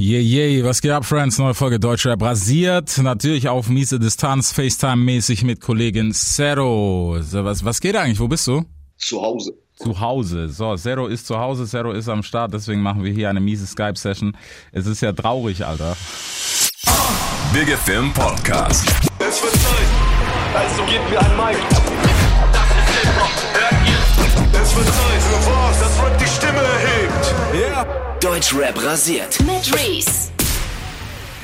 Yeah, yeah, was geht ab, Friends? Neue Folge Deutschrap rasiert. Natürlich auf miese Distanz, FaceTime-mäßig mit Kollegin Zero. Was, was geht eigentlich? Wo bist du? Zu Hause. Zu Hause. So, Zero ist zu Hause, Zero ist am Start, deswegen machen wir hier eine miese Skype-Session. Es ist ja traurig, Alter. Big FM Podcast. Es wird Zeit, also gebt mir ein Mic. Das ist Hip-Hop, hört ihr? Es wird Zeit Deutschrap rasiert. mit Reese.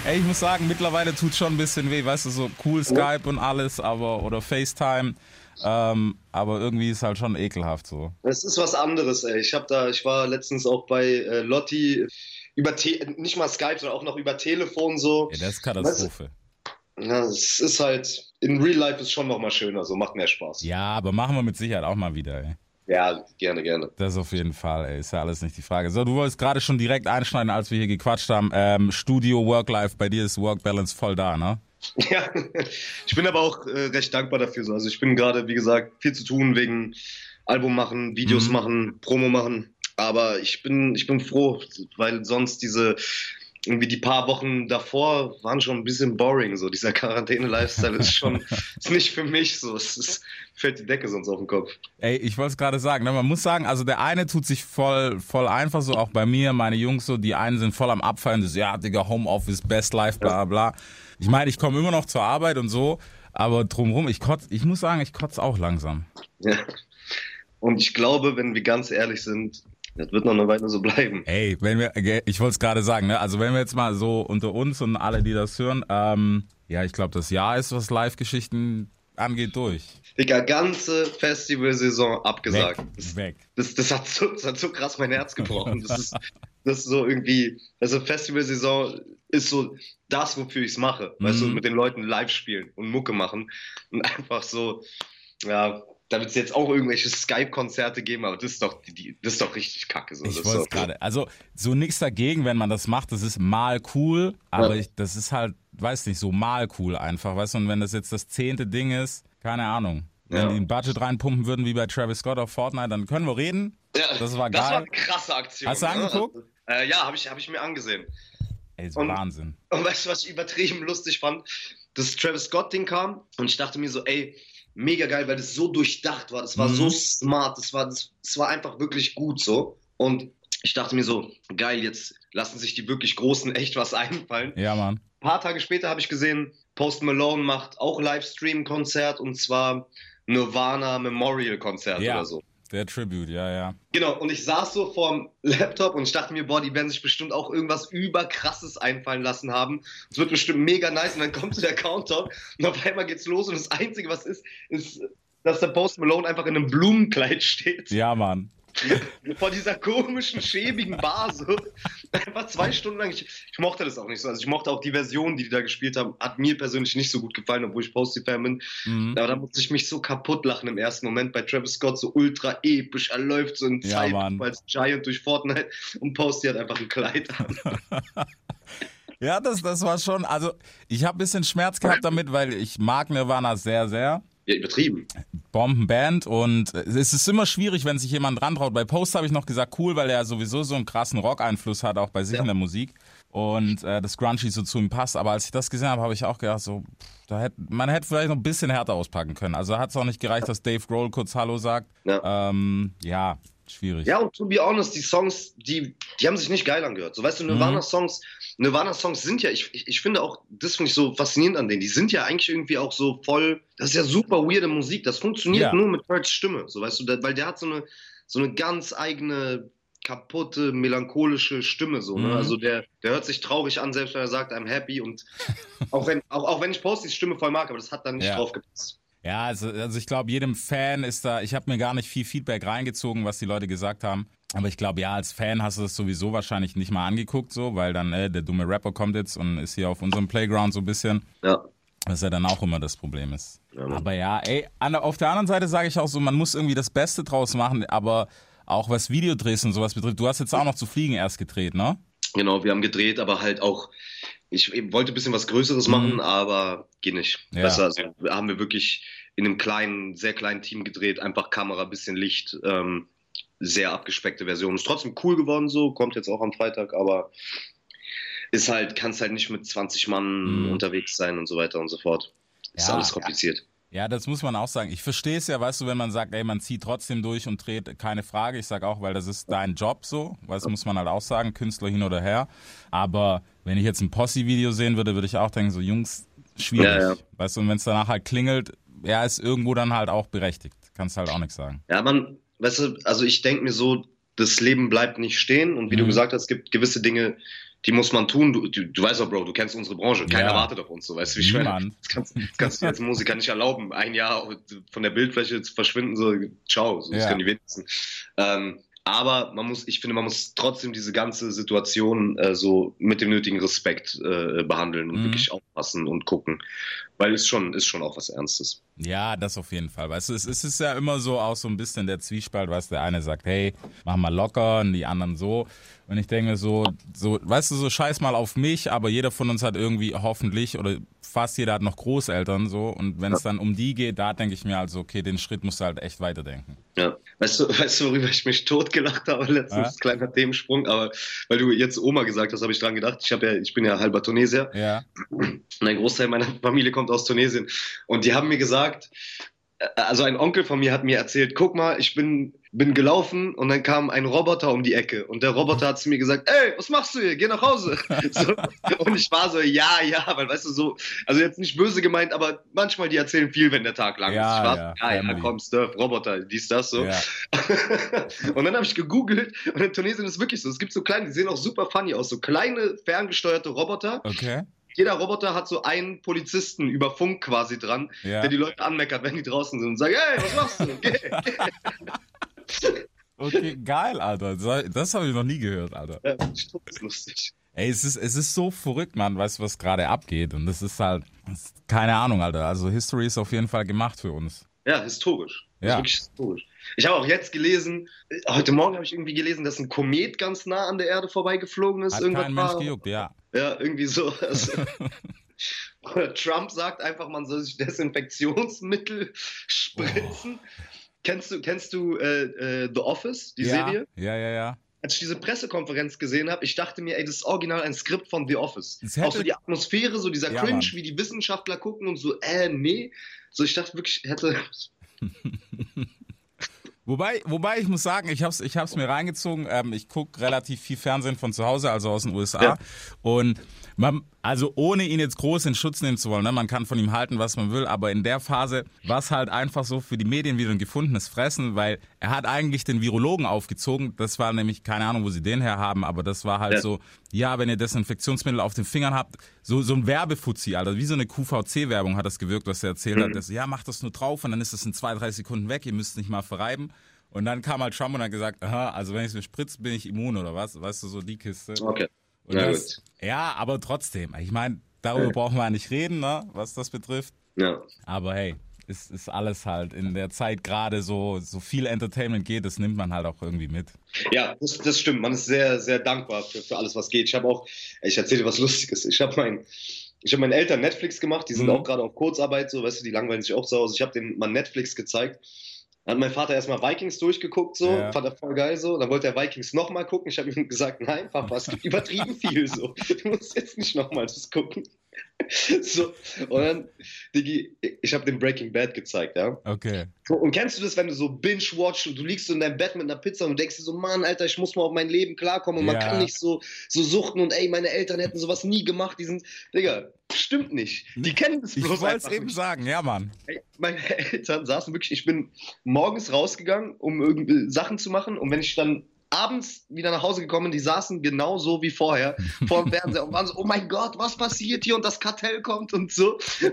Ey, ich muss sagen, mittlerweile tut schon ein bisschen weh, weißt du, so cool Skype und alles, aber, oder FaceTime. Ähm, aber irgendwie ist halt schon ekelhaft so. Es ist was anderes, ey. Ich hab da, ich war letztens auch bei äh, Lotti über Te nicht mal Skype, sondern auch noch über Telefon so. Ja, das ist Katastrophe. Ja, es ist halt, in Real Life ist schon noch mal schöner, so macht mehr Spaß. Ja, aber machen wir mit Sicherheit auch mal wieder, ey. Ja, gerne, gerne. Das auf jeden Fall, ey. Ist ja alles nicht die Frage. So, du wolltest gerade schon direkt einschneiden, als wir hier gequatscht haben. Ähm, Studio, Work-Life, bei dir ist Work-Balance voll da, ne? Ja, ich bin aber auch äh, recht dankbar dafür. So. Also ich bin gerade, wie gesagt, viel zu tun wegen Album machen, Videos Mhm. machen, Promo machen. Aber ich bin, ich bin froh, weil sonst diese irgendwie die paar Wochen davor waren schon ein bisschen boring. So dieser Quarantäne-Lifestyle ist schon ist nicht für mich so. Es ist, fällt die Decke sonst auf den Kopf. Ey, ich wollte es gerade sagen, ne? man muss sagen, also der eine tut sich voll, voll einfach so, auch bei mir, meine Jungs so, die einen sind voll am Abfallen, das, ja, Digga, Homeoffice, Best Life, bla bla. Ich meine, ich komme immer noch zur Arbeit und so, aber drumrum, ich kotz, ich muss sagen, ich kotze auch langsam. Ja. Und ich glaube, wenn wir ganz ehrlich sind, das wird noch eine Weile so bleiben. Ey, wenn wir, ich wollte es gerade sagen, ne? Also wenn wir jetzt mal so unter uns und alle, die das hören, ähm, ja, ich glaube, das Jahr ist, was Live-Geschichten angeht, durch. Digga, ganze Festivalsaison abgesagt. Das, Weg. das, das, hat so, das hat so krass mein Herz gebrochen. Das ist, das ist so irgendwie, also Festivalsaison ist so das, wofür ich es mache. Weißt du, Mhm. mit den Leuten live spielen und Mucke machen und einfach so, ja, da wird es jetzt auch irgendwelche Skype-Konzerte geben, aber das ist doch, die, das ist doch richtig kacke. So. Ich wollte gerade. Also so nichts dagegen, wenn man das macht. Das ist mal cool, aber Ja. ich, das ist halt, weiß nicht, so mal cool einfach, weißt du. Und wenn das jetzt das zehnte Ding ist, keine Ahnung. Wenn Ja. die ein Budget reinpumpen würden wie bei Travis Scott auf Fortnite, dann können wir reden. Ja, Das war Das war geil. eine krasse Aktion. Hast du ne? angeguckt? Äh, ja, habe ich, hab ich mir angesehen. Ey, ist Und- Wahnsinn. Und weißt du, was ich übertrieben lustig fand? Das Travis Scott-Ding kam und ich dachte mir so, ey, mega geil, weil das so durchdacht war. Das war Mhm. so smart. Das war, das, das war einfach wirklich gut so. Und ich dachte mir so, geil, jetzt lassen sich die wirklich Großen echt was einfallen. Ja, Mann. Ein paar Tage später habe ich gesehen, Post Malone macht auch Livestream-Konzert und zwar Nirvana Memorial-Konzert Ja. oder so. Der Tribute, ja, ja. Genau, und ich saß so vorm Laptop und ich dachte mir, boah, die werden sich bestimmt auch irgendwas überkrasses einfallen lassen haben. Es wird bestimmt mega nice und dann kommt so der Countdown und auf einmal geht's los und das Einzige, was ist, ist, dass der Post Malone einfach in einem Blumenkleid steht. Ja, Mann. Vor dieser komischen, schäbigen Bar so. Einfach zwei Stunden lang. Ich, ich mochte das auch nicht so. Also ich mochte auch die Version, die die da gespielt haben. Hat mir persönlich nicht so gut gefallen, obwohl ich Posty-Fan bin. Mhm. Aber da musste ich mich so kaputt lachen im ersten Moment bei Travis Scott, so ultra episch. Er läuft so in Ja, Zeit Mann. als Giant durch Fortnite und Posty hat einfach ein Kleid an. Ja, das, das war schon, also ich habe ein bisschen Schmerz gehabt damit, weil ich mag Nirvana sehr, sehr. Ja, übertrieben. Bombenband und es ist immer schwierig, wenn sich jemand rantraut. Bei Post habe ich noch gesagt, cool, weil er sowieso so einen krassen Rock-Einfluss hat, auch bei sich Ja. in der Musik und äh, das Grungy so zu ihm passt. Aber als ich das gesehen habe, habe ich auch gedacht, so, da hätte, man hätte vielleicht noch ein bisschen härter auspacken können. Also hat es auch nicht gereicht, dass Dave Grohl kurz Hallo sagt. Ja. Ähm, ja schwierig. Ja, und to be honest, die Songs, die, die haben sich nicht geil angehört. So, weißt du, Mhm. Nirvana-Songs, sind ja, ich, ich, ich finde auch, das finde ich so faszinierend an denen, die sind ja eigentlich irgendwie auch so voll, das ist ja super weirde Musik, das funktioniert Ja. nur mit Kurt's Stimme, so, weißt du, weil der hat so eine, so eine ganz eigene, kaputte, melancholische Stimme, so, Mhm. ne, also der, der hört sich traurig an, selbst wenn er sagt, I'm happy und auch wenn, auch, auch wenn ich Postys Stimme voll mag, aber das hat da nicht Ja. drauf gepasst. Ja, also, also ich glaube, jedem Fan ist da, ich habe mir gar nicht viel Feedback reingezogen, was die Leute gesagt haben. Aber ich glaube, ja, als Fan hast du das sowieso wahrscheinlich nicht mal angeguckt, so, weil dann, äh, der dumme Rapper kommt jetzt und ist hier auf unserem Playground so ein bisschen. Ja. Was ja dann auch immer das Problem ist. Ja, aber ja, ey, an, auf der anderen Seite sage ich auch so, man muss irgendwie das Beste draus machen, aber auch was Videodrehs und sowas betrifft. Du hast jetzt auch noch zu fliegen erst gedreht, ne? Genau, wir haben gedreht, aber halt auch, ich wollte ein bisschen was Größeres Mhm. machen, aber geht nicht. Ja. Besser, also haben wir wirklich in einem kleinen, sehr kleinen Team gedreht, einfach Kamera, bisschen Licht, ähm, sehr abgespeckte Version. Ist trotzdem cool geworden so, kommt jetzt auch am Freitag, aber ist halt, kannst halt nicht mit 20 Mann Mhm. unterwegs sein und so weiter und so fort. Ist Ja, alles ja. kompliziert. Ja, das muss man auch sagen. Ich verstehe es ja, weißt du, wenn man sagt, ey, man zieht trotzdem durch und dreht, keine Frage. Ich sage auch, weil das ist dein Job so, das muss man halt auch sagen, Künstler hin oder her. Aber wenn ich jetzt ein Posse-Video sehen würde, würde ich auch denken, so Jungs, schwierig. Ja, ja. Weißt du, und wenn es danach halt klingelt, ja, ist irgendwo dann halt auch berechtigt. Kannst halt auch nichts sagen. Ja, man, weißt du, also ich denke mir so, das Leben bleibt nicht stehen und wie du Mhm. gesagt hast, es gibt gewisse Dinge, die muss man tun. Du, du, du weißt doch, Bro, du kennst unsere Branche. Keiner Ja. wartet auf uns, so weißt du, wie ich meine. Das kannst, das kannst du als Musiker nicht erlauben, ein Jahr von der Bildfläche zu verschwinden, so, ciao, so, das Ja. können die wenigsten. Ähm, aber man muss, ich finde, man muss trotzdem diese ganze Situation äh, so mit dem nötigen Respekt äh, behandeln und Mhm. wirklich aufpassen und gucken. Weil es schon, ist schon auch was Ernstes. Ja, das auf jeden Fall. Weißt du, es, es ist ja immer so auch so ein bisschen der Zwiespalt, weißt du, der eine sagt, hey, mach mal locker und die anderen so. Und ich denke so, so, weißt du, so scheiß mal auf mich, aber jeder von uns hat irgendwie hoffentlich oder fast jeder hat noch Großeltern so. Und wenn es dann um die geht, da denke ich mir also, okay, den Schritt musst du halt echt weiterdenken. Ja, weißt du, weißt du, worüber ich mich totgelacht habe letztens? Kleiner Themensprung, aber weil du jetzt Oma gesagt hast, habe ich dran gedacht. Ich ja, ich bin ja halber Tunesier Ja. und ein Großteil meiner Familie kommt aus Tunesien. Und die haben mir gesagt, äh, also ein Onkel von mir hat mir erzählt, guck mal, ich bin, bin gelaufen und dann kam ein Roboter um die Ecke und der Roboter hat zu mir gesagt, ey, was machst du hier? Geh nach Hause. So, und ich war so, ja, ja, weil weißt du so, also jetzt nicht böse gemeint, aber manchmal die erzählen viel, wenn der Tag lang Ja, ist. Ich war, ja, ja, ja, Family. komm, Surf, Roboter, dies, das, so. Ja. und dann habe ich gegoogelt und in Tunesien ist es wirklich so. Es gibt so kleine, die sehen auch super funny aus, so kleine ferngesteuerte Roboter. Okay. Jeder Roboter hat so einen Polizisten über Funk quasi dran, Ja. der die Leute anmeckert, wenn die draußen sind und sagt, hey, was machst du? Geh, geh. Okay, geil, Alter. Das, habe ich noch nie gehört, Alter. Ja, das ist lustig. Ey, es ist, es ist so verrückt, Mann, weißt du, was gerade abgeht. Und das ist halt, keine Ahnung, Alter. Also History ist auf jeden Fall gemacht für uns. Ja, historisch. Das Ja. ist wirklich historisch. Ich habe auch jetzt gelesen, heute Morgen habe ich irgendwie gelesen, dass ein Komet ganz nah an der Erde vorbeigeflogen ist. Hat Irgendwas kein Mensch war- gejuckt, ja. Ja, irgendwie so. Also, Trump sagt einfach, man soll sich Desinfektionsmittel spritzen. Kennst du, kennst du äh, äh, The Office, die ja, Serie? Ja, ja, ja. Als ich diese Pressekonferenz gesehen habe, ich dachte mir, ey, das ist original ein Skript von The Office. Auch so die Atmosphäre, so dieser Ja, Cringe, Mann. wie die Wissenschaftler gucken und so, äh, nee. So, ich dachte wirklich, hätte. Wobei, wobei ich muss sagen, ich hab's, ich hab's mir reingezogen. Ähm, ich guck relativ viel Fernsehen von zu Hause, also aus den USA. Ja. Und man, also ohne ihn jetzt groß in Schutz nehmen zu wollen, ne? man kann von ihm halten, was man will, aber in der Phase war es halt einfach so für die Medien wieder ein gefundenes Fressen, weil er hat eigentlich den Virologen aufgezogen. Das war nämlich, keine Ahnung, wo sie den her haben, aber das war halt Ja. so, ja, wenn ihr Desinfektionsmittel auf den Fingern habt, so, so ein Werbefuzzi, Alter, wie so eine QVC-Werbung hat das gewirkt, was er erzählt hat. Das, ja, macht das nur drauf und dann ist das in zwei, drei Sekunden weg, ihr müsst nicht mal verreiben. Und dann kam halt Trump und hat gesagt, aha, also wenn ich es mir spritze, bin ich immun oder was? Weißt du, so die Kiste. Okay. Ja, das, ja, aber trotzdem, ich meine, darüber brauchen wir ja nicht reden, ne, was das betrifft. Ja. Aber hey, es ist alles halt in der Zeit gerade so, so viel Entertainment geht, das nimmt man halt auch irgendwie mit. Ja, das, das stimmt. Man ist sehr, sehr dankbar für, für alles, was geht. Ich habe auch, ich erzähle dir was Lustiges. Ich habe mein, ich habe meinen Eltern Netflix gemacht. Die sind Mhm. auch gerade auf Kurzarbeit, so, weißt du, die langweilen sich auch zu Hause. Ich habe denen mal Netflix gezeigt. Dann hat mein Vater erstmal Vikings durchgeguckt, so, Ja. fand er voll geil, so. Dann wollte er Vikings nochmal gucken. Ich habe ihm gesagt, nein, Papa, es gibt übertrieben viel, so. Du musst jetzt nicht nochmal das gucken. So, und dann, Digi, ich habe den Breaking Bad gezeigt, ja. Okay. So, Und kennst du das, wenn du so binge-watch und du liegst so in deinem Bett mit einer Pizza und denkst dir so, Mann, Alter, ich muss mal auf mein Leben klarkommen und man Ja. kann nicht so, so suchten und ey, meine Eltern hätten sowas nie gemacht, die sind, Digga, stimmt nicht. Die kennen das Ich bloß wollte es eben nicht. sagen, ja, Mann. Meine Eltern saßen wirklich, ich bin morgens rausgegangen, um irgendwie Sachen zu machen und wenn ich dann abends wieder nach Hause gekommen, die saßen genau so wie vorher vor dem Fernseher und waren so, oh mein Gott, was passiert hier und das Kartell kommt und so.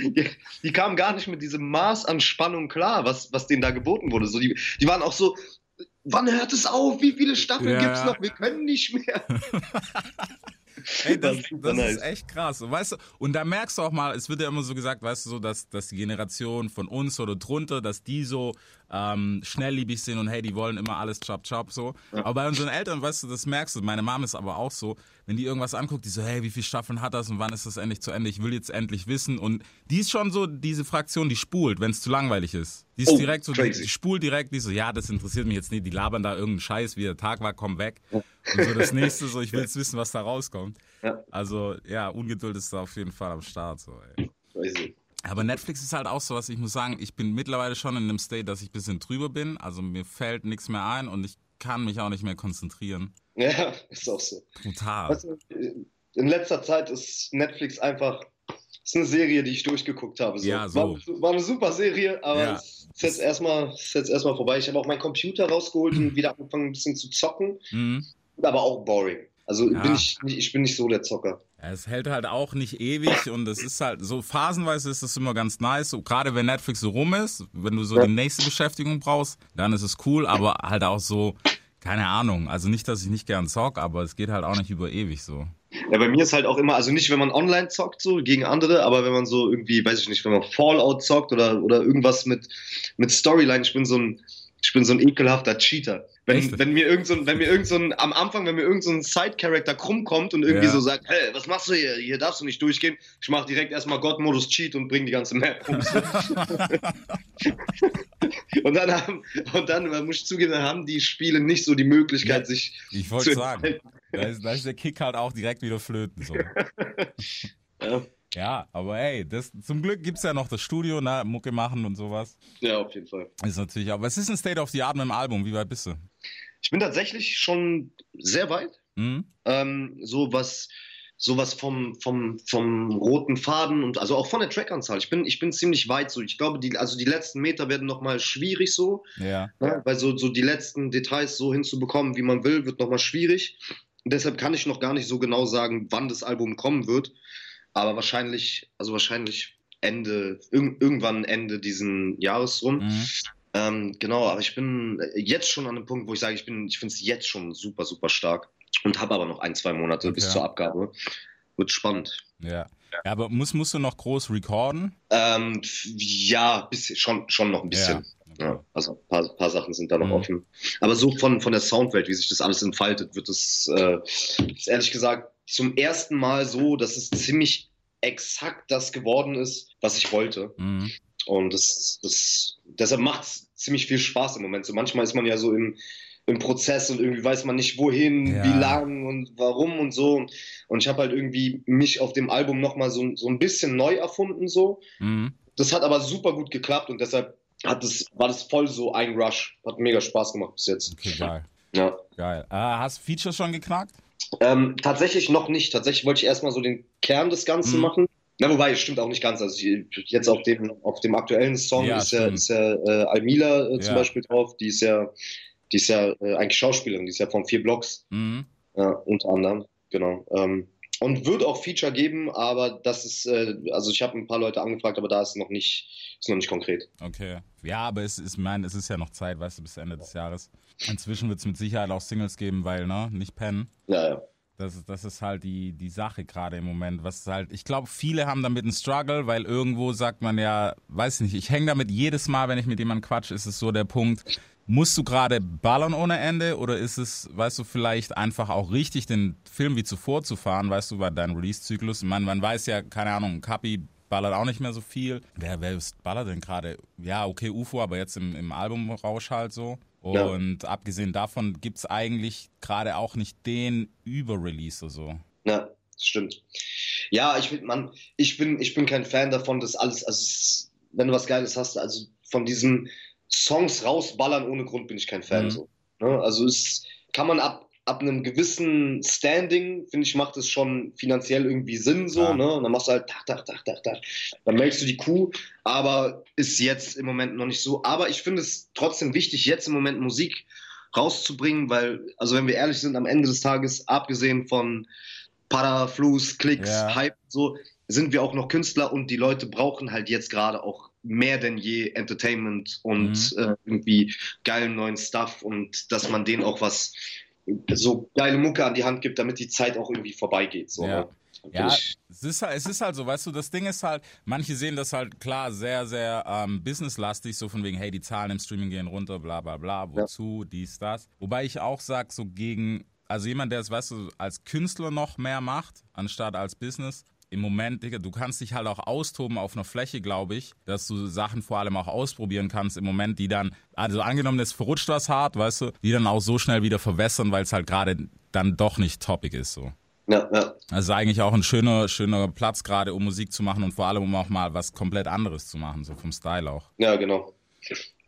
Die, die kamen gar nicht mit diesem Maß an Spannung klar, was, was denen da geboten wurde. So, die, die waren auch so, wann hört es auf? Wie viele Staffeln Ja. gibt's noch? Wir können nicht mehr. Ey, das, Das ist super das nice. ist echt krass. Und Weißt du, und da merkst du auch mal, es wird ja immer so gesagt, weißt du, so, dass, dass die Generation von uns oder drunter, dass die so ähm, schnellliebig sind und hey, die wollen immer alles chop chop so. Aber bei unseren Eltern, weißt du, das merkst du. Meine Mom ist aber auch so, wenn die irgendwas anguckt, die so, hey, wie viele Staffeln hat das und wann ist das endlich zu Ende? Ich will jetzt endlich wissen. Und die ist schon so diese Fraktion, die spult, wenn es zu langweilig ist. Die ist Oh, direkt so, die, crazy. die spult direkt, die so, ja, das interessiert mich jetzt nicht. Die labern da irgendeinen Scheiß, wie der Tag war, komm weg. Und so das nächste, so, ich will jetzt wissen, was da rauskommt. Ja. Also, ja, Ungeduld ist da auf jeden Fall am Start. So, ey. Crazy. Aber Netflix ist halt auch so was, ich muss sagen, ich bin mittlerweile schon in einem State, dass ich ein bisschen drüber bin. Also mir fällt nichts mehr ein und ich kann mich auch nicht mehr konzentrieren. Ja, ist auch so. Brutal. Weißt du, in letzter Zeit ist Netflix einfach ist eine Serie, die ich durchgeguckt habe. So. Ja, so. War, war eine super Serie, aber Ja. es ist jetzt erstmal ist jetzt erstmal vorbei. Ich habe auch meinen Computer rausgeholt und wieder angefangen ein bisschen zu zocken, Mhm. aber auch boring. Also Ja. bin ich, ich bin nicht so der Zocker. Es hält halt auch nicht ewig und es ist halt so phasenweise ist das immer ganz nice. So, gerade wenn Netflix so rum ist, wenn du so Ja. die nächste Beschäftigung brauchst, dann ist es cool, aber halt auch so, keine Ahnung. Also nicht, dass ich nicht gern zock, aber es geht halt auch nicht über ewig so. Ja, bei mir ist halt auch immer, also nicht, wenn man online zockt, so gegen andere, aber wenn man so irgendwie, weiß ich nicht, wenn man Fallout zockt oder, oder irgendwas mit, mit Storyline, ich bin so ein, ich bin so ein ekelhafter Cheater. Wenn, wenn mir irgend so ein, wenn mir irgend so ein, am Anfang, wenn mir irgend so ein Side-Character krumm kommt und irgendwie Ja. so sagt, hey, was machst du hier? Hier darfst du nicht durchgehen. Ich mach direkt erstmal God-Modus Cheat und bring die ganze Map um. und dann haben, und dann, muss ich zugeben, dann haben die Spiele nicht so die Möglichkeit, Ja. sich Ich wollte sagen, da ist, da ist der Kick halt auch direkt wieder flöten. So. Ja, Ja, aber ey, das, zum Glück gibt's ja noch das Studio, ne, Mucke machen und sowas. ja, auf jeden Fall. Ist natürlich, aber es ist ein State of the Art mit dem Album. Wie weit bist du? Ich bin tatsächlich schon sehr weit. Hm? Ähm, so was, sowas vom, vom, vom roten Faden und also auch von der Trackanzahl. Ich bin, ich bin ziemlich weit so. Ich glaube, die, also die letzten Meter werden nochmal schwierig so, Ja. ne? weil so, so die letzten Details so hinzubekommen, wie man will, wird nochmal schwierig. Und deshalb kann ich noch gar nicht so genau sagen, wann das Album kommen wird. Aber wahrscheinlich, also wahrscheinlich Ende, irg irgendwann Ende diesen Jahres rum. Mhm. Ähm, genau, aber ich bin jetzt schon an dem Punkt, wo ich sage, ich bin, ich finde es jetzt schon super, super stark und habe aber noch ein, zwei Monate bis Okay. zur Abgabe. Wird spannend. Ja. ja. Aber musst, musst du noch groß recorden? Ähm, ja, bisschen, schon, schon noch ein bisschen. Ja. also ein paar, paar Sachen sind da noch Mhm. offen. Aber so von, von der Soundwelt, wie sich das alles entfaltet, wird es, äh, ehrlich gesagt zum ersten Mal so, dass es ziemlich exakt das geworden ist, was ich wollte. Mhm. Und das, das, deshalb macht es ziemlich viel Spaß im Moment. So manchmal ist man ja so im, im Prozess und irgendwie weiß man nicht wohin, Ja. wie lang und warum und so. Und ich habe halt irgendwie mich auf dem Album nochmal so, so ein bisschen neu erfunden so. Mhm. Das hat aber super gut geklappt und deshalb hat das, war das voll so ein Rush. Hat mega Spaß gemacht bis jetzt. Okay, geil. Ja. Geil. Ah, hast Features schon geknackt? Ähm, tatsächlich noch nicht. Tatsächlich wollte ich erstmal so den Kern des Ganzen Mhm. machen. Na, wobei, es stimmt auch nicht ganz. Also jetzt auf dem, auf dem aktuellen Song Ja, ist ja, ist ja äh, Almila äh, zum Ja. Beispiel drauf. Die ist ja, die ist ja äh, eigentlich Schauspielerin, die ist ja von vier Blocks, Mhm. unter anderem. Genau. Ähm, und wird auch Feature geben, aber das ist, äh, also ich habe ein paar Leute angefragt, aber da ist noch nicht, ist noch nicht konkret. Okay. Ja, aber es ist, mein, es ist ja noch Zeit, weißt du, bis Ende des Jahres. Inzwischen wird es mit Sicherheit auch Singles geben, weil, ne, nicht pennen. Ja, ja. Das, ist- das ist halt die, die Sache gerade im Moment. Was halt, ich glaube, viele haben damit einen Struggle, weil irgendwo sagt man ja, weiß nicht, ich hänge damit jedes Mal, wenn ich mit jemandem quatsch, ist es so der Punkt, musst du gerade ballern ohne Ende oder ist es, weißt du, vielleicht einfach auch richtig, den Film wie zuvor zu fahren, weißt du, bei deinem Release-Zyklus? Man, man weiß ja, keine Ahnung, Kapi ballert auch nicht mehr so viel. Wer, wer ballert denn gerade? Ja, okay, UFO, aber jetzt im, im Albumrausch halt so. Ja. Und abgesehen davon gibt's eigentlich gerade auch nicht den Überrelease oder so. Ja, stimmt. Ja, ich bin, man, ich bin, ich bin kein Fan davon, dass alles, also es, wenn du was Geiles hast, also von diesen Songs rausballern ohne Grund bin ich kein Fan. Mhm. So. Ne? Also es kann man ab, ab einem gewissen Standing, finde ich, macht es schon finanziell irgendwie Sinn so, Ja. ne? Und dann machst du halt Tach, Tach, Tach, Tach, Tach. Dann melkst du die Kuh, aber ist jetzt im Moment noch nicht so. Aber ich finde es trotzdem wichtig, jetzt im Moment Musik rauszubringen, weil, also wenn wir ehrlich sind, am Ende des Tages, abgesehen von Para, Fluss, Klicks, Ja. Hype, so, sind wir auch noch Künstler und die Leute brauchen halt jetzt gerade auch mehr denn je Entertainment und Mhm. äh, irgendwie geilen neuen Stuff und dass man denen auch was so geile Mucke an die Hand gibt, damit die Zeit auch irgendwie vorbeigeht. So, Ja. Ja, es ist, halt, es ist halt so, weißt du, das Ding ist halt, manche sehen das halt klar sehr, sehr ähm, businesslastig, so von wegen, hey, die Zahlen im Streaming gehen runter, bla bla bla, wozu, dies, das. Wobei ich auch sag, so gegen, also jemand, der es, weißt du, als Künstler noch mehr macht, anstatt als Business, im Moment, Digga, du kannst dich halt auch austoben auf einer Fläche, glaube ich, dass du Sachen vor allem auch ausprobieren kannst im Moment, die dann, also angenommen, es verrutscht was hart, weißt du, die dann auch so schnell wieder verwässern, weil es halt gerade dann doch nicht topic ist, so. Ja, ja. Also eigentlich auch ein schöner, schöner Platz gerade, um Musik zu machen und vor allem um auch mal was komplett anderes zu machen, so vom Style auch. ja, genau.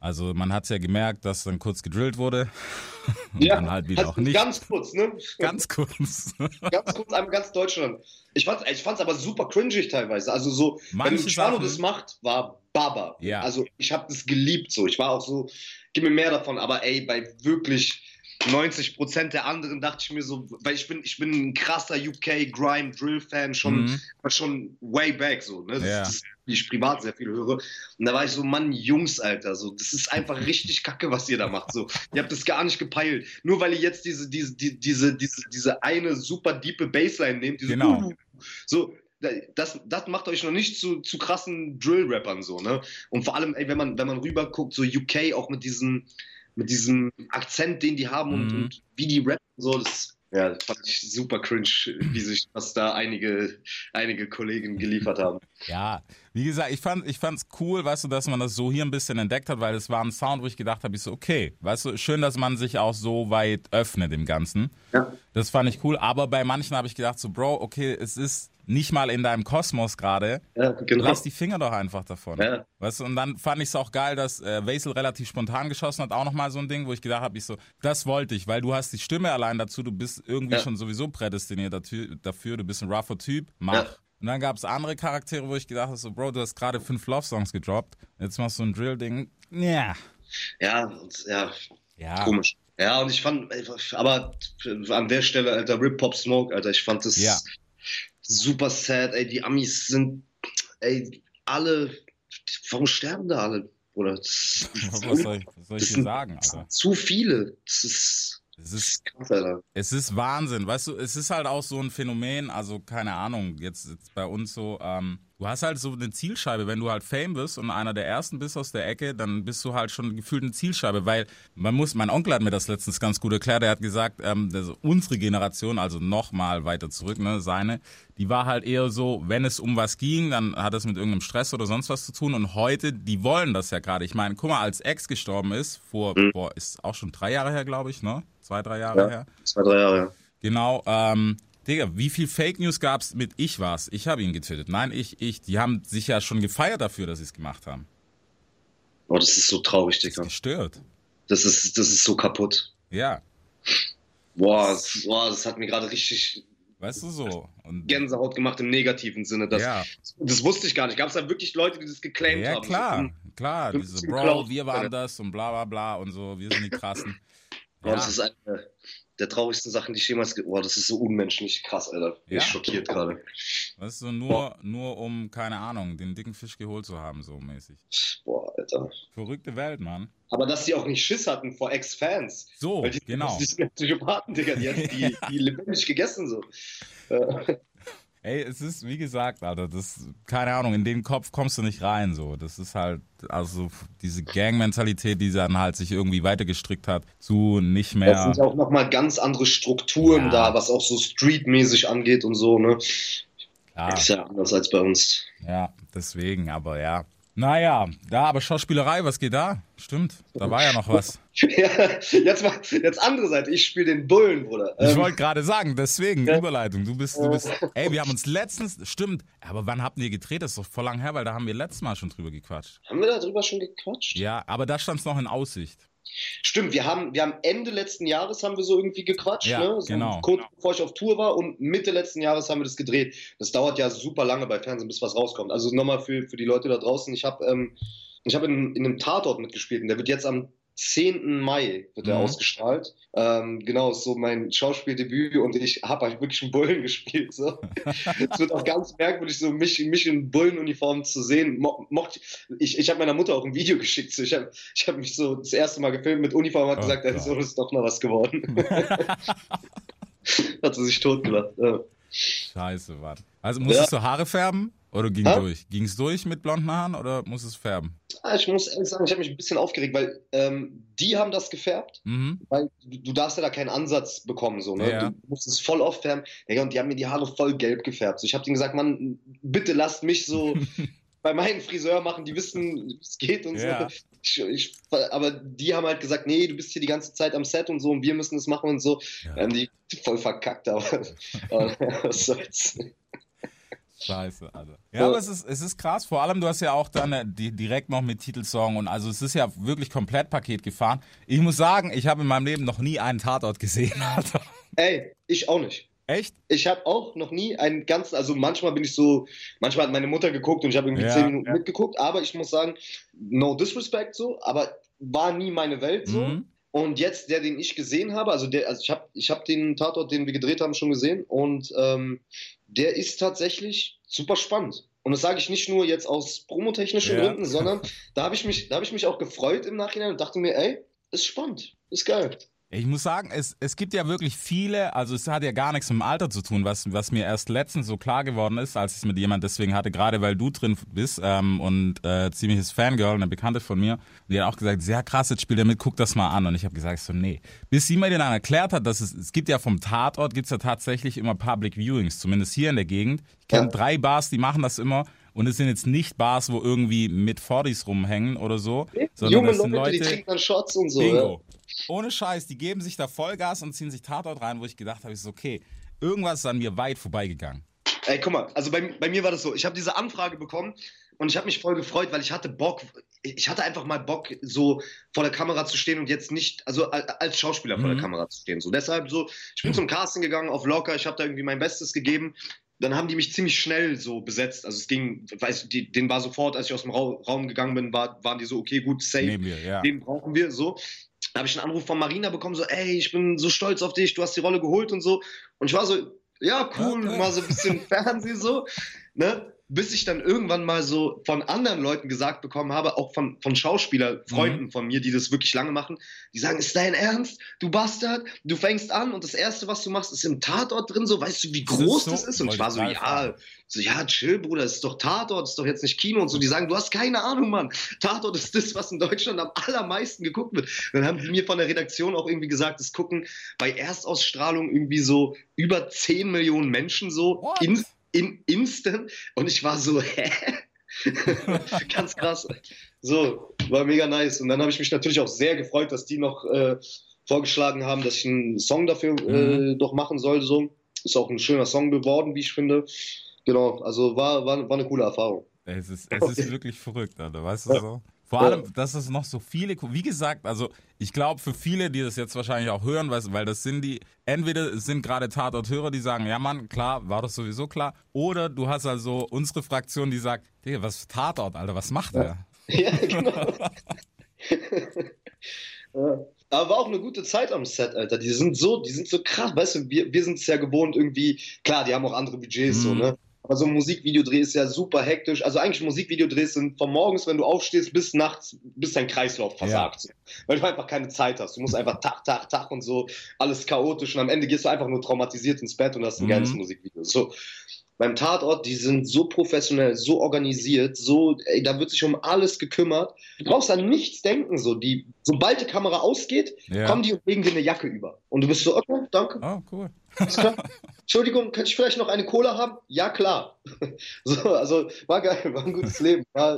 Also man hat ja gemerkt, dass dann kurz gedrillt wurde und ja, dann halt wieder also auch nicht. Ganz kurz, ne? Ganz kurz. ganz kurz, einmal ganz Deutschland. Ich fand's, ich fand's aber super cringig teilweise. Also so, Manche wenn Luciano das macht, war Baba. Ja. Also ich habe das geliebt so. Ich war auch so, gib mir mehr davon. Aber ey, bei wirklich 90 Prozent der anderen dachte ich mir so, weil ich bin, ich bin ein krasser UK Grime Drill Fan schon, Mhm. schon way back so. Ne? Das, Ja. das, wie ich privat sehr viel höre. Und da war ich so, Mann, Jungs, Alter, so, das ist einfach richtig kacke, was ihr da macht. So, ihr habt das gar nicht gepeilt. Nur weil ihr jetzt diese, diese, die- diese, diese, diese eine super diepe Bassline nehmt, diese Genau. Uh, so, das, das macht euch noch nicht zu, zu krassen Drill-Rappern so, ne? Und vor allem, ey, wenn man, wenn man rüber guckt, so UK auch mit diesem, mit diesem Akzent, den die haben und, Mhm. und wie die rappen, so, das, ja, das fand ich super cringe, wie sich was da einige, einige Kollegen geliefert haben. Ja, wie gesagt, ich fand ich fand's cool, weißt du, dass man das so hier ein bisschen entdeckt hat, weil es war ein Sound, wo ich gedacht habe, ich so okay, weißt du, schön, dass man sich auch so weit öffnet im Ganzen. Ja. Das fand ich cool, aber bei manchen habe ich gedacht so, Bro, okay, es ist nicht mal in deinem Kosmos gerade. Ja, genau. Lass die Finger doch einfach davon. Ja. Weißt du, und dann fand ich es auch geil, dass äh, Vaisel relativ spontan geschossen hat, auch nochmal so ein Ding, wo ich gedacht habe, ich so, das wollte ich, weil du hast die Stimme allein dazu, du bist irgendwie Ja. schon sowieso prädestiniert dafür, du bist ein rougher Typ, mach. Ja. Und dann gab es andere Charaktere, wo ich gedacht habe, so, Bro, du hast gerade fünf Love-Songs gedroppt, jetzt machst du ein Drill-Ding. Ja. Ja, ja, Ja. komisch. Ja, und ich fand, aber an der Stelle, Alter, Rip Pop Smoke, Alter, ich fand das Ja. Super sad, ey, die Amis sind, ey, alle, warum sterben da alle? Das, das, Was soll ich, was soll ich das dir sind sagen, Alter? zu viele. Das ist, Es ist ist krass, Alter. Es ist Wahnsinn, weißt du, es ist halt auch so ein Phänomen, also keine Ahnung, jetzt, jetzt bei uns so, ähm, du hast halt so eine Zielscheibe, wenn du halt Fame bist und einer der Ersten bist aus der Ecke, dann bist du halt schon gefühlt eine Zielscheibe, weil man muss, mein Onkel hat mir das letztens ganz gut erklärt, er hat gesagt, ähm, also unsere Generation, also noch mal weiter zurück, ne, seine, die war halt eher so, wenn es um was ging, dann hat es mit irgendeinem Stress oder sonst was zu tun und heute, die wollen das ja gerade. Ich meine, guck mal, als Ex gestorben ist, vor, boah, ist auch schon drei Jahre her, glaube ich, ne? Zwei, drei Jahre Ja. her. Zwei, drei Jahre, ja. Genau, ähm, Digga, wie viel Fake News gab's mit ich war's? Ich habe ihn getötet. Nein, ich, ich. Die haben sich ja schon gefeiert dafür, dass sie es gemacht haben. Oh, das ist so traurig, Das ist Digga. gestört. Das ist, das ist so kaputt. Ja, Boah, das, boah, das hat mir gerade richtig weißt du so. Und Gänsehaut gemacht im negativen Sinne. Das, ja, das wusste ich gar nicht. Gab es da wirklich Leute, die das geclaimt ja haben? klar, klar. fünf- Diese Bro, wir waren das und bla bla bla und so. Wir sind die krassen. Ja. das ist eine der traurigsten Sachen, die ich jemals. Boah, das ist so unmenschlich krass, Alter. Bin Ja. Ich schockiert gerade. Weißt du, nur, nur um, keine Ahnung, den dicken Fisch geholt zu haben, so mäßig. Boah, Alter. Verrückte Welt, Mann. Aber dass die auch nicht Schiss hatten vor Ex-Fans. So, die, genau. Die sind Psychopathen, Digga. Die die, die lebendig gegessen, so. Ey, es ist, wie gesagt, Alter, das, keine Ahnung, in den Kopf kommst du nicht rein, so. Das ist halt, also, diese Gang-Mentalität, die dann halt sich irgendwie weitergestrickt hat, zu nicht Das mehr. sind ja auch nochmal ganz andere Strukturen Ja. da, was auch so streetmäßig angeht und so, ne? Ja, Ist ja anders als bei uns. ja, deswegen, aber ja. Naja, da, aber Schauspielerei, was geht da? Stimmt, da war ja noch was. Ja, jetzt mal, jetzt andere Seite. Ich spiele den Bullen, Bruder. Ich Ähm, wollte gerade sagen, deswegen, Ja. Überleitung. Du bist, du bist, ey, wir haben uns letztens, stimmt, aber wann habt ihr gedreht? Das ist doch voll lang her, weil da haben wir letztes Mal schon drüber gequatscht. haben wir darüber schon gequatscht? Ja, aber da stand es noch in Aussicht. Stimmt, wir haben, wir haben Ende letzten Jahres haben wir so irgendwie gequatscht, Ja, ne? So genau. Kurz bevor ich auf Tour war und Mitte letzten Jahres haben wir das gedreht. Das dauert ja super lange bei Fernsehen, bis was rauskommt. Also nochmal für, für die Leute da draußen, ich habe ähm, ich hab in, in einem Tatort mitgespielt und der wird jetzt am 10. Mai wird er Mhm. ausgestrahlt. Ähm, genau, ist so mein Schauspieldebüt und ich habe halt wirklich einen Bullen gespielt. So. es wird auch ganz merkwürdig, so mich, mich in Bullenuniform zu sehen. Mo mocht, ich ich habe meiner Mutter auch ein Video geschickt. So. Ich habe ich hab mich so das erste Mal gefilmt mit Uniform und hat Oh gesagt, Gott. so ist doch noch was geworden. hat sie sich totgelacht. Ja. Scheiße, Mann. Also musstest du Haare färben oder ging Hä? durch? Ging es durch mit blonden Haaren oder musstest du färben? Ah, ich muss ehrlich sagen, ich habe mich ein bisschen aufgeregt, weil ähm, die haben das gefärbt, Mhm. weil du, du darfst ja da keinen Ansatz bekommen, so, ne? Ja. Du musst es voll auffärben. Ja, und die haben mir die Haare voll gelb gefärbt. So, ich habe denen gesagt, Mann, bitte lasst mich so bei meinem Friseur machen, die wissen, es geht und Ja. so. Ich, ich, aber die haben halt gesagt, nee, du bist hier die ganze Zeit am Set und so und wir müssen das machen und so. Ja. Dann haben die voll verkackt, aber, aber was soll's. Scheiße, Alter. Ja, aber es ist, es ist krass. Vor allem, du hast ja auch dann äh, die, direkt noch mit Titelsong und also es ist ja wirklich komplett Paket gefahren. Ich muss sagen, ich habe in meinem Leben noch nie einen Tatort gesehen, Alter. Ey, ich auch nicht. Echt? Ich habe auch noch nie einen ganzen, also manchmal bin ich so, manchmal hat meine Mutter geguckt und ich habe irgendwie Ja, zehn Minuten ja. mitgeguckt, aber ich muss sagen, no disrespect so, aber war nie meine Welt so. Mhm. Und jetzt der, den ich gesehen habe, also der, also ich habe ich hab den Tatort, den wir gedreht haben, schon gesehen und ähm, der ist tatsächlich super spannend. Und das sage ich nicht nur jetzt aus promotechnischen Ja. Gründen, sondern da habe ich mich, da habe ich mich auch gefreut im Nachhinein und dachte mir, ey, ist spannend, ist geil. Ich muss sagen, es, es gibt ja wirklich viele, also es hat ja gar nichts mit dem Alter zu tun, was, was mir erst letztens so klar geworden ist, als ich es mit jemand deswegen hatte, gerade weil du drin bist ähm, und äh, ziemliches Fangirl, eine Bekannte von mir, die hat auch gesagt, sehr krass, jetzt spielt er mit, guck das mal an. Und ich habe gesagt, so nee. Bis sie mir den dann erklärt hat, dass es, es gibt ja vom Tatort, gibt's ja tatsächlich immer Public Viewings, zumindest hier in der Gegend. Ich kenne Ja. drei Bars, die machen das immer. Und es sind jetzt nicht Bars, wo irgendwie mit 40s rumhängen oder so, sondern Junge das Leute, sind Leute, die trinken dann Shots und so. Ja. Bingo. Ohne Scheiß, die geben sich da Vollgas und ziehen sich Tatort rein, wo ich gedacht habe, ist okay, irgendwas ist an mir weit vorbeigegangen. Ey, guck mal, also bei, bei mir war das so, ich habe diese Anfrage bekommen und ich habe mich voll gefreut, weil ich hatte Bock, ich hatte einfach mal Bock, so vor der Kamera zu stehen und jetzt nicht, also al- als Schauspieler vor Mhm. der Kamera zu stehen. So deshalb so, ich bin zum Casting gegangen auf Locker, ich habe da irgendwie mein Bestes gegeben. Dann haben die mich ziemlich schnell so besetzt. Also es ging, weiß, die, denen war sofort, als ich aus dem Rau- Raum gegangen bin, war, waren die so, okay, gut, safe Nehmen wir, ja. den brauchen wir so. Da habe ich einen Anruf von Marina bekommen, so, ey, ich bin so stolz auf dich, du hast die Rolle geholt und so. Und ich war so, ja, cool, Okay. mal so ein bisschen Fernsehen so, ne? Bis ich dann irgendwann mal so von anderen Leuten gesagt bekommen habe, auch von, von Schauspieler, Freunden Mhm. von mir, die das wirklich lange machen, die sagen, ist dein Ernst? Du Bastard, du fängst an und das Erste, was du machst, ist im Tatort drin, so, weißt du, wie Ist das groß so? das ist? Und ich war so, ja, so, ja, chill, Bruder, das ist doch Tatort, das ist doch jetzt nicht Kino und so. Die sagen, du hast keine Ahnung, Mann. Tatort ist das, was in Deutschland am allermeisten geguckt wird. Dann haben die mir von der Redaktion auch irgendwie gesagt, es gucken bei Erstausstrahlung irgendwie so über 10 Millionen Menschen so What? in, in instant. Und ich war so, hä? Ganz krass. So, war mega nice. Und dann habe ich mich natürlich auch sehr gefreut, dass die noch äh, vorgeschlagen haben, dass ich einen Song dafür äh, doch machen soll. So. Ist auch ein schöner Song geworden, wie ich finde. Genau, also war, war, war eine coole Erfahrung. Es ist, es ist wirklich verrückt, Alter, weißt du so? Vor allem, dass es noch so viele, wie gesagt, also ich glaube für viele, die das jetzt wahrscheinlich auch hören, weil, weil das sind die, entweder es sind gerade Tatort-Hörer, die sagen, ja Mann, klar, war das sowieso klar, oder du hast also unsere Fraktion, die sagt, Digga, was für Tatort, Alter, was macht der? Ja, genau. Ja. Aber war auch eine gute Zeit am Set, Alter. Die sind so, die sind so krass, weißt du, wir, wir sind es ja gewohnt irgendwie, klar, die haben auch andere Budgets, so, Mhm. ne? Aber so ein Musikvideodreh ist ja super hektisch. Also eigentlich Musikvideodrehs sind von morgens, wenn du aufstehst, bis nachts, bis dein Kreislauf versagt. So. Weil du einfach keine Zeit hast. Du musst einfach Tag, Tag, Tag und so, alles chaotisch. Und am Ende gehst du einfach nur traumatisiert ins Bett und hast ein Mhm. geiles Musikvideo. So. Beim Tatort, die sind so professionell, so organisiert, so, ey, da wird sich um alles gekümmert. Du brauchst an nichts denken, so. Die, sobald die Kamera ausgeht, Ja. kommen die und legen dir eine Jacke über. Und du bist so, okay, danke. Oh, cool. Entschuldigung, könnte ich vielleicht noch eine Cola haben? Ja, klar. So, also war geil, war ein gutes Leben. War,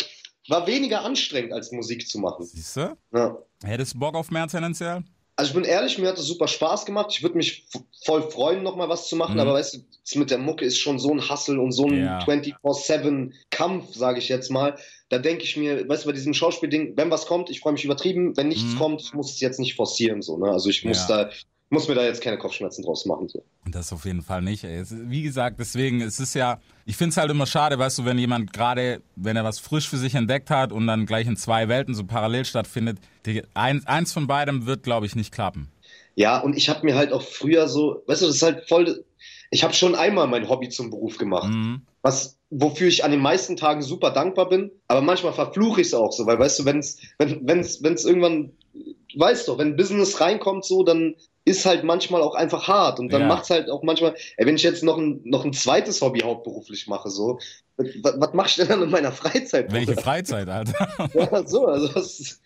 war weniger anstrengend, als Musik zu machen. Siehst du? Ja. Hättest du Bock auf mehr tendenziell? Also ich bin ehrlich, mir hat es super Spaß gemacht. Ich würde mich voll freuen, nochmal was zu machen, Mhm. aber weißt du, das mit der Mucke ist schon so ein Hustle und so ein Ja. 24-7-Kampf, sage ich jetzt mal. Da denke ich mir, weißt du, bei diesem Schauspielding, wenn was kommt, ich freue mich übertrieben. Wenn nichts Mhm. kommt, ich muss es jetzt nicht forcieren. So, ne? Also ich muss Ja. da, muss mir da jetzt keine Kopfschmerzen draus machen. So. Das auf jeden Fall nicht. Ey. Es wie gesagt, deswegen, es ist ja, ich finde es halt immer schade, weißt du, wenn jemand gerade, wenn er was frisch für sich entdeckt hat und dann gleich in zwei Welten so parallel stattfindet, die, eins, eins von beidem wird, glaube ich, nicht klappen. Ja, und ich habe mir halt auch früher so, weißt du, das ist halt voll. Ich habe schon einmal mein Hobby zum Beruf gemacht, Mhm. was wofür ich an den meisten Tagen super dankbar bin, aber manchmal verfluche ich es auch so, weil weißt du, wenn's, wenn wenn's, wenn's irgendwann, du weißt doch, wenn Business reinkommt so, dann ist halt manchmal auch einfach hart und dann Ja. macht's halt auch manchmal, ey, wenn ich jetzt noch ein, noch ein zweites Hobby hauptberuflich mache, so, was, mach ich denn dann in meiner Freizeit? Welche Freizeit, Alter? Ja, so, also das,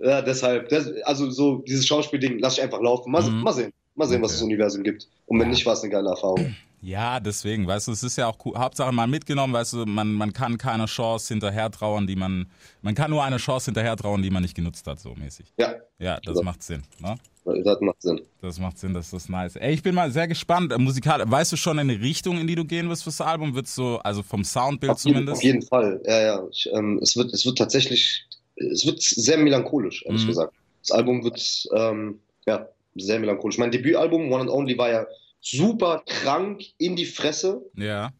ja, deshalb, das, also so dieses Schauspielding lass ich einfach laufen. Mal, Mhm. mal sehen, mal sehen, was Okay. das Universum gibt. Und wenn Ja. nicht, war es eine geile Erfahrung. Ja, deswegen, weißt du, es ist ja auch cool. Hauptsache mal mitgenommen, weißt du, man, man kann keine Chance hinterher trauern, die man, man kann nur eine Chance hinterher trauern, die man nicht genutzt hat, so mäßig. Ja, Ja, das Ja. macht Sinn, ne? Das macht Sinn. Das macht Sinn, das ist nice. Ey, ich bin mal sehr gespannt. Äh, Musikal, weißt du schon in die Richtung, in die du gehen wirst fürs Album? Wird's so, also vom Soundbild Auf jeden, zumindest? auf jeden Fall, ja, ja. Ich, ähm, es, wird, es wird tatsächlich, es wird sehr melancholisch, ehrlich Mhm. gesagt. Das Album wird, ähm, ja, sehr melancholisch. Mein Debütalbum, One and Only, war ja super krank in die Fresse. Ja.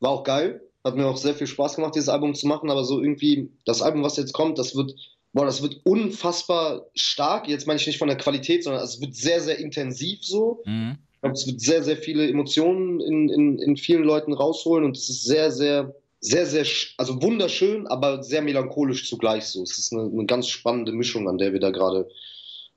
War auch geil. Hat mir auch sehr viel Spaß gemacht, dieses Album zu machen, aber so irgendwie, das Album, was jetzt kommt, das wird, boah, das wird unfassbar stark. Jetzt meine ich nicht von der Qualität, sondern es wird sehr, sehr intensiv so. Mhm. Ich glaube, es wird sehr, sehr viele Emotionen in, in, in vielen Leuten rausholen und es ist sehr, sehr, sehr, sehr, also wunderschön, aber sehr melancholisch zugleich so. Es ist eine, eine ganz spannende Mischung, an der wir da gerade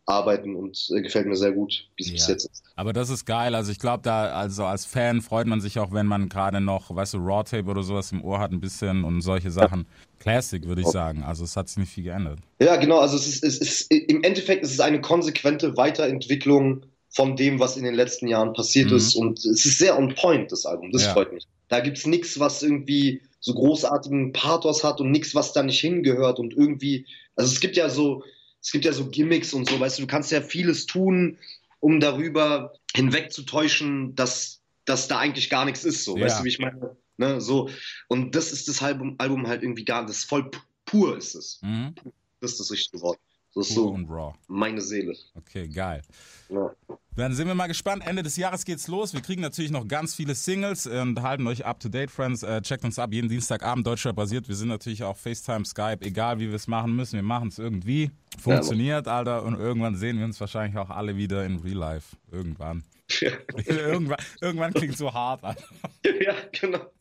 arbeiten und äh, gefällt mir sehr gut, wie es bis Ja. jetzt ist. Aber das ist geil. Also ich glaube, da, also als Fan freut man sich auch, wenn man gerade noch, weißt du, Raw Tape oder sowas im Ohr hat, ein bisschen und solche Sachen. Classic, würde ich sagen. Also es hat sich nicht viel geändert. Ja, genau, also es ist, es ist, im Endeffekt ist es eine konsequente Weiterentwicklung von dem, was in den letzten Jahren passiert Mhm. ist und es ist sehr on point, das Album, das Ja. freut mich. Da gibt's nichts, was irgendwie so großartigen Pathos hat und nichts, was da nicht hingehört und irgendwie, also es gibt ja so, es gibt ja so Gimmicks und so, weißt du, du kannst ja vieles tun, um darüber hinwegzutäuschen, dass, dass da eigentlich gar nichts ist, so, Ja. weißt du, wie ich meine? Ne, so. Und das ist das Album, Album halt irgendwie gar, das ist voll pu- pur ist es. Mhm. Das ist das richtige Wort. Das ist so und Raw. meine Seele. Okay, geil. Ja. Dann sind wir mal gespannt. Ende des Jahres geht's los. Wir kriegen natürlich noch ganz viele Singles und halten euch up to date, Friends. Äh, checkt uns ab jeden Dienstagabend, Deutschrap basiert. Wir sind natürlich auch FaceTime, Skype, egal wie wir es machen müssen. Wir machen es irgendwie. Funktioniert, Alter. Und irgendwann sehen wir uns wahrscheinlich auch alle wieder in Real Life. Irgendwann. Ja, irgendwann, irgendwann klingt so hart, Alter. ja genau.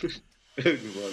Irgendwann.